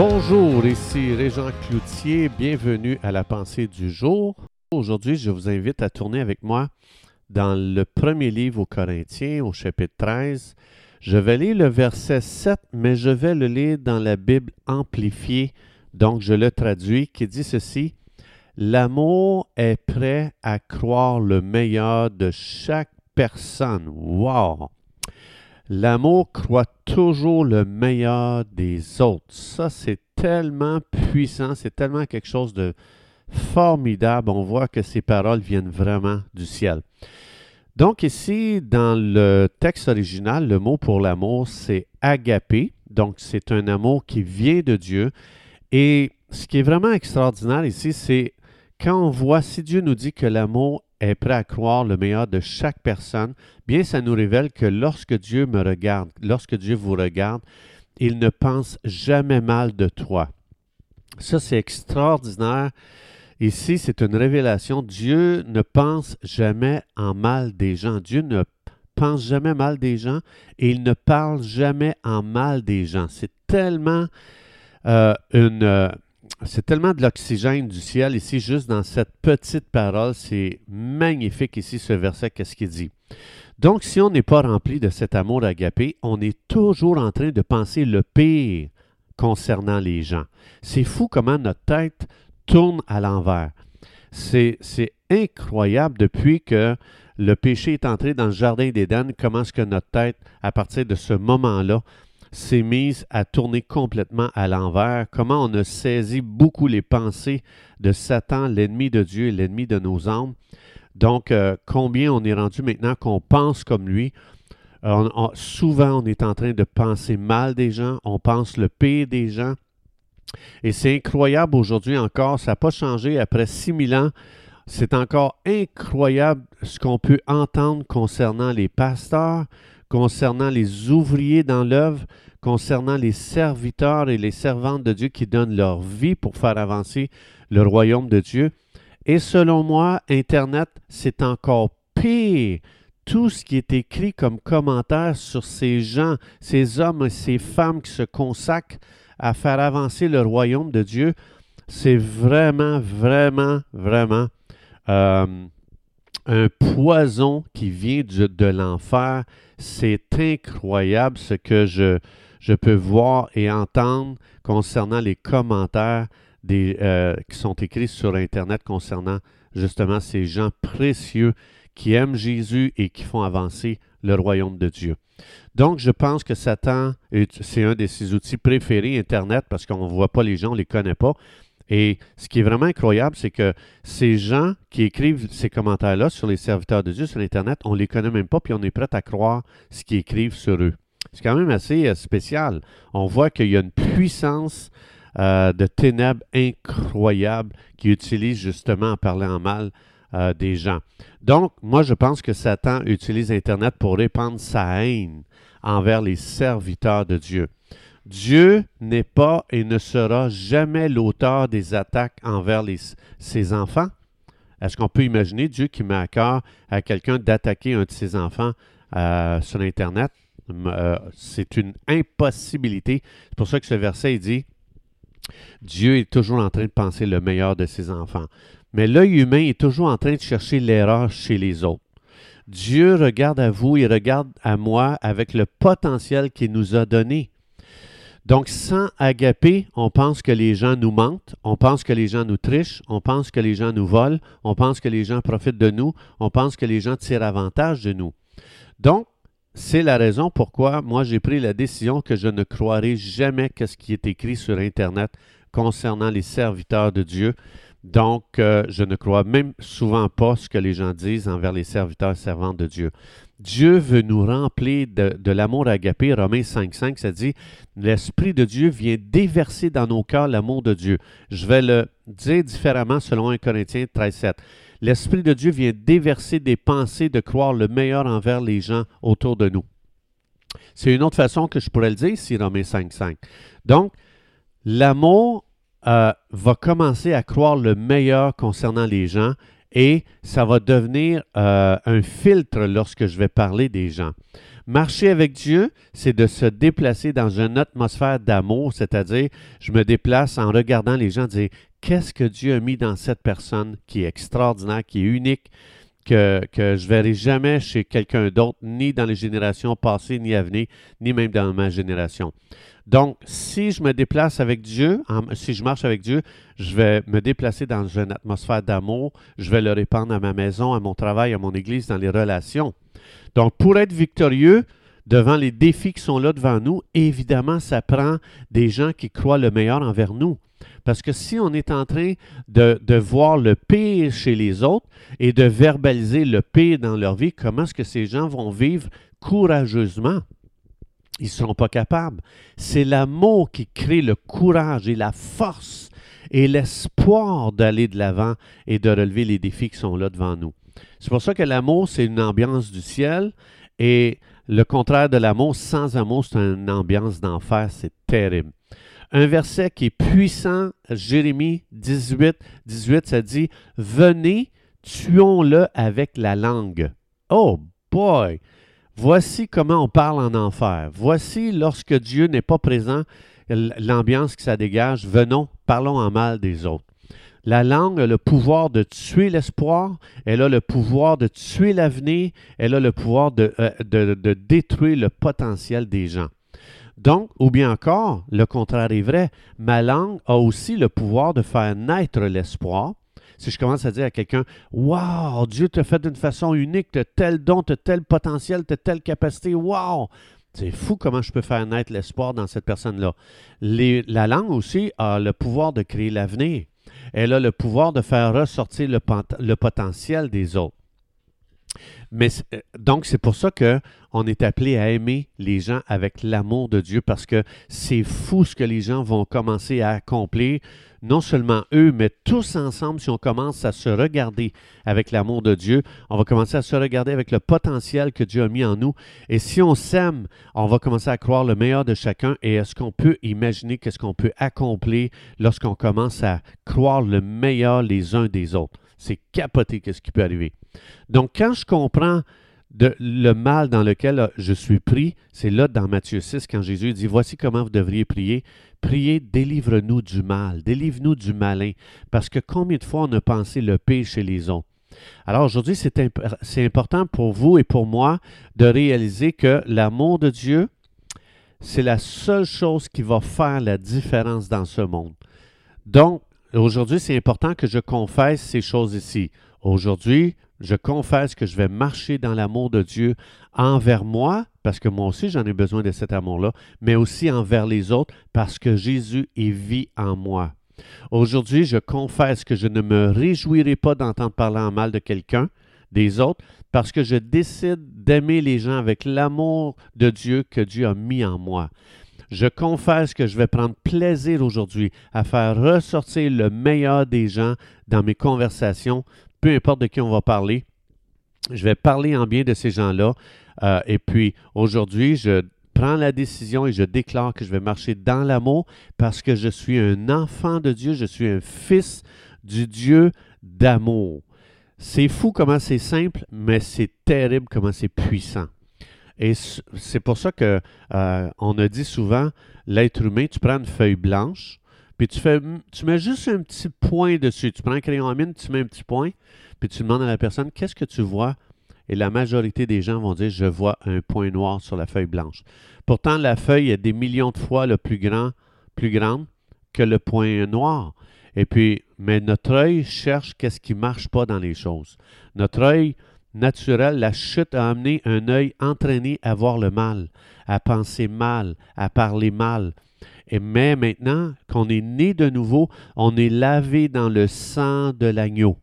Bonjour, ici Régent Cloutier, bienvenue à la pensée du jour. Aujourd'hui, je vous invite à tourner avec moi dans le premier livre aux Corinthiens, au chapitre 13. Je vais lire le verset 7, mais je vais le lire dans la Bible amplifiée, donc je le traduis, qui dit ceci. L'amour est prêt à croire le meilleur de chaque personne. Wow! L'amour croit toujours le meilleur des autres. Ça, c'est tellement puissant, c'est tellement quelque chose de formidable. On voit que ces paroles viennent vraiment du ciel. Donc ici, dans le texte original, le mot pour l'amour, c'est agapé. Donc c'est un amour qui vient de Dieu. Et ce qui est vraiment extraordinaire ici, c'est quand on voit, si Dieu nous dit que l'amour est prêt à croire le meilleur de chaque personne, bien ça nous révèle que lorsque Dieu me regarde, lorsque Dieu vous regarde, il ne pense jamais mal de toi. Ça, c'est extraordinaire. Ici, c'est une révélation. Dieu ne pense jamais en mal des gens. Dieu ne pense jamais mal des gens et il ne parle jamais en mal des gens. C'est tellement euh, une, euh, c'est tellement de l'oxygène du ciel ici, juste dans cette petite parole. C'est magnifique ici, ce verset, qu'est-ce qu'il dit? Donc, si on n'est pas rempli de cet amour agapé, on est toujours en train de penser le pire concernant les gens. C'est fou comment notre tête tourne à l'envers. C'est incroyable depuis que le péché est entré dans le jardin d'Éden, comment est-ce que notre tête, à partir de ce moment-là, s'est mise à tourner complètement à l'envers, comment on a saisi beaucoup les pensées de Satan, l'ennemi de Dieu et l'ennemi de nos âmes. Donc, euh, combien on est rendu maintenant qu'on pense comme lui. souvent, on est en train de penser mal des gens, on pense le pire des gens. Et c'est incroyable aujourd'hui encore, ça n'a pas changé après 6000 ans. C'est encore incroyable ce qu'on peut entendre concernant les pasteurs, concernant les ouvriers dans l'œuvre, concernant les serviteurs et les servantes de Dieu qui donnent leur vie pour faire avancer le royaume de Dieu. Et selon moi, Internet, c'est encore pire. Tout ce qui est écrit comme commentaire sur ces gens, ces hommes et ces femmes qui se consacrent à faire avancer le royaume de Dieu, c'est vraiment, vraiment, vraiment euh, un poison qui vient de l'enfer. C'est incroyable ce que je, peux voir et entendre concernant les commentaires euh, qui sont écrits sur Internet concernant justement ces gens précieux qui aiment Jésus et qui font avancer le royaume de Dieu. Donc, je pense que Satan, c'est un de ses outils préférés, Internet, parce qu'on ne voit pas les gens, on ne les connaît pas. Et ce qui est vraiment incroyable, c'est que ces gens qui écrivent ces commentaires-là sur les serviteurs de Dieu sur Internet, on ne les connaît même pas, puis on est prêt à croire ce qu'ils écrivent sur eux. C'est quand même assez euh, spécial. On voit qu'il y a une puissance euh, de ténèbres incroyable qui utilise justement en parlant en mal euh, des gens. Donc, moi, je pense que Satan utilise Internet pour répandre sa haine envers les serviteurs de Dieu. Dieu n'est pas et ne sera jamais l'auteur des attaques envers ses enfants. Est-ce qu'on peut imaginer Dieu qui met à cœur à quelqu'un d'attaquer un de ses enfants euh, sur Internet? Euh, c'est une impossibilité. C'est pour ça que ce verset dit Dieu est toujours en train de penser le meilleur de ses enfants. Mais l'œil humain est toujours en train de chercher l'erreur chez les autres. Dieu regarde à vous, il regarde à moi avec le potentiel qu'il nous a donné. Donc, sans agaper, on pense que les gens nous mentent, on pense que les gens nous trichent, on pense que les gens nous volent, on pense que les gens profitent de nous, on pense que les gens tirent avantage de nous. Donc, c'est la raison pourquoi moi j'ai pris la décision que je ne croirai jamais que ce qui est écrit sur Internet concernant les serviteurs de Dieu. Donc, euh, je ne crois même souvent pas ce que les gens disent envers les serviteurs et servantes de Dieu. Dieu veut nous remplir de, l'amour agapé. Romains 5.5, ça dit, l'Esprit de Dieu vient déverser dans nos cœurs l'amour de Dieu. Je vais le dire différemment selon 1 Corinthiens 13.7. L'Esprit de Dieu vient déverser des pensées de croire le meilleur envers les gens autour de nous. C'est une autre façon que je pourrais le dire ici, Romains 5.5. Donc, l'amour euh, va commencer à croire le meilleur concernant les gens et ça va devenir euh, un filtre lorsque je vais parler des gens. Marcher avec Dieu, c'est de se déplacer dans une atmosphère d'amour, c'est-à-dire je me déplace en regardant les gens dire qu'est-ce que Dieu a mis dans cette personne qui est extraordinaire, qui est unique, que, je ne verrai jamais chez quelqu'un d'autre, ni dans les générations passées, ni à venir, ni même dans ma génération. Donc, si je me déplace avec Dieu, si je marche avec Dieu, je vais me déplacer dans une atmosphère d'amour, je vais le répandre à ma maison, à mon travail, à mon église, dans les relations. Donc, pour être victorieux devant les défis qui sont là devant nous, évidemment, ça prend des gens qui croient le meilleur envers nous. Parce que si on est en train de, voir le pire chez les autres et de verbaliser le pire dans leur vie, comment est-ce que ces gens vont vivre courageusement? Ils ne seront pas capables. C'est l'amour qui crée le courage et la force et l'espoir d'aller de l'avant et de relever les défis qui sont là devant nous. C'est pour ça que l'amour, c'est une ambiance du ciel et le contraire de l'amour, sans amour, c'est une ambiance d'enfer. C'est terrible. Un verset qui est puissant, Jérémie 18, 18, ça dit Venez, tuons-le avec la langue. Oh boy! Voici comment on parle en enfer. Voici lorsque Dieu n'est pas présent, l'ambiance qui ça dégage. Venons, parlons en mal des autres. La langue a le pouvoir de tuer l'espoir, elle a le pouvoir de tuer l'avenir, elle a le pouvoir de, euh, détruire le potentiel des gens. Donc, ou bien encore, le contraire est vrai, ma langue a aussi le pouvoir de faire naître l'espoir, si je commence à dire à quelqu'un Waouh, Dieu t'a fait d'une façon unique, tu as tel don, tu as tel potentiel, tu as telle capacité, waouh! C'est fou comment je peux faire naître l'espoir dans cette personne-là. La langue aussi a le pouvoir de créer l'avenir. Elle a le pouvoir de faire ressortir le potentiel des autres. Mais euh, donc, c'est pour ça qu'on est appelé à aimer les gens avec l'amour de Dieu parce que c'est fou ce que les gens vont commencer à accomplir. Non seulement eux, mais tous ensemble, si on commence à se regarder avec l'amour de Dieu, on va commencer à se regarder avec le potentiel que Dieu a mis en nous. Et si on s'aime, on va commencer à croire le meilleur de chacun. Et est-ce qu'on peut imaginer qu'est-ce qu'on peut accomplir lorsqu'on commence à croire le meilleur les uns des autres? C'est capoté qu'est-ce qui peut arriver. Donc, quand je comprends le mal dans lequel euh, je suis pris, c'est là dans Matthieu 6, quand Jésus dit, voici comment vous devriez prier. Priez, délivre-nous du mal, délivre-nous du malin, parce que combien de fois on a pensé le pire chez les autres? Alors aujourd'hui, c'est important pour vous et pour moi de réaliser que l'amour de Dieu, c'est la seule chose qui va faire la différence dans ce monde. Donc, aujourd'hui, c'est important que je confesse ces choses ici. Aujourd'hui, je confesse que je vais marcher dans l'amour de Dieu envers moi, parce que moi aussi j'en ai besoin de cet amour-là, mais aussi envers les autres, parce que Jésus est vie en moi. Aujourd'hui, je confesse que je ne me réjouirai pas d'entendre parler en mal de quelqu'un, des autres, parce que je décide d'aimer les gens avec l'amour de Dieu que Dieu a mis en moi. Je confesse que je vais prendre plaisir aujourd'hui à faire ressortir le meilleur des gens dans mes conversations peu importe de qui on va parler, je vais parler en bien de ces gens-là. Euh, et puis aujourd'hui, je prends la décision et je déclare que je vais marcher dans l'amour parce que je suis un enfant de Dieu, je suis un fils du Dieu d'amour. C'est fou comment c'est simple, mais c'est terrible comment c'est puissant. Et c'est pour ça que euh, on a dit souvent, l'être humain, tu prends une feuille blanche, puis tu, fais, tu mets juste un petit point dessus. Tu prends un crayon à mine, tu mets un petit point, puis tu demandes à la personne qu'est-ce que tu vois? Et la majorité des gens vont dire je vois un point noir sur la feuille blanche. Pourtant, la feuille est des millions de fois le plus grand, plus grande que le point noir. Et puis, mais notre œil cherche qu'est-ce qui ne marche pas dans les choses. Notre œil naturel, la chute a amené un œil entraîné à voir le mal, à penser mal, à parler mal, et mais maintenant qu'on est né de nouveau, on est lavé dans le sang de l'agneau.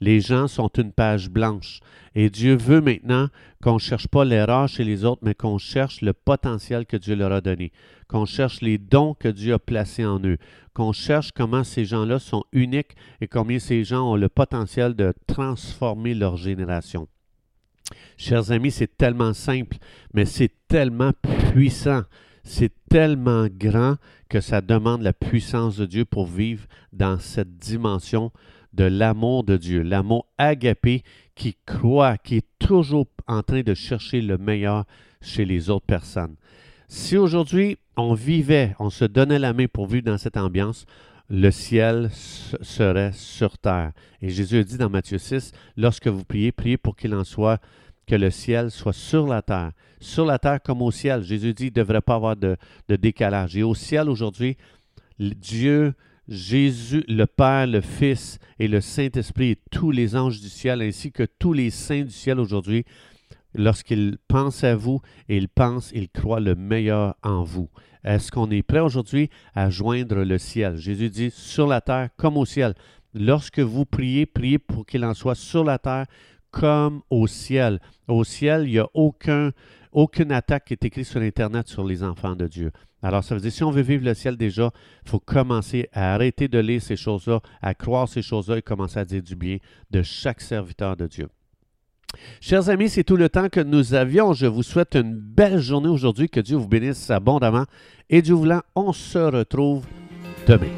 Les gens sont une page blanche. Et Dieu veut maintenant qu'on ne cherche pas l'erreur chez les autres, mais qu'on cherche le potentiel que Dieu leur a donné, qu'on cherche les dons que Dieu a placés en eux, qu'on cherche comment ces gens-là sont uniques et combien ces gens ont le potentiel de transformer leur génération. Chers amis, c'est tellement simple, mais c'est tellement puissant c'est tellement grand que ça demande la puissance de Dieu pour vivre dans cette dimension de l'amour de Dieu, l'amour agapé qui croit, qui est toujours en train de chercher le meilleur chez les autres personnes. Si aujourd'hui on vivait, on se donnait la main pour vivre dans cette ambiance, le ciel serait sur terre. Et Jésus dit dans Matthieu 6, lorsque vous priez, priez pour qu'il en soit, que le ciel soit sur la terre. Sur la terre comme au ciel. Jésus dit qu'il ne devrait pas avoir de, de décalage. Et au ciel aujourd'hui, Dieu, Jésus, le Père, le Fils et le Saint-Esprit tous les anges du ciel, ainsi que tous les saints du ciel aujourd'hui, lorsqu'ils pensent à vous, ils pensent, ils croient le meilleur en vous. Est-ce qu'on est prêt aujourd'hui à joindre le ciel? Jésus dit sur la terre comme au ciel. Lorsque vous priez, priez pour qu'il en soit sur la terre comme au ciel. Au ciel, il n'y a aucun, aucune attaque qui est écrite sur Internet sur les enfants de Dieu. Alors, ça veut dire, si on veut vivre le ciel déjà, il faut commencer à arrêter de lire ces choses-là, à croire ces choses-là et commencer à dire du bien de chaque serviteur de Dieu. Chers amis, c'est tout le temps que nous avions. Je vous souhaite une belle journée aujourd'hui. Que Dieu vous bénisse abondamment. Et Dieu voulant, on se retrouve demain.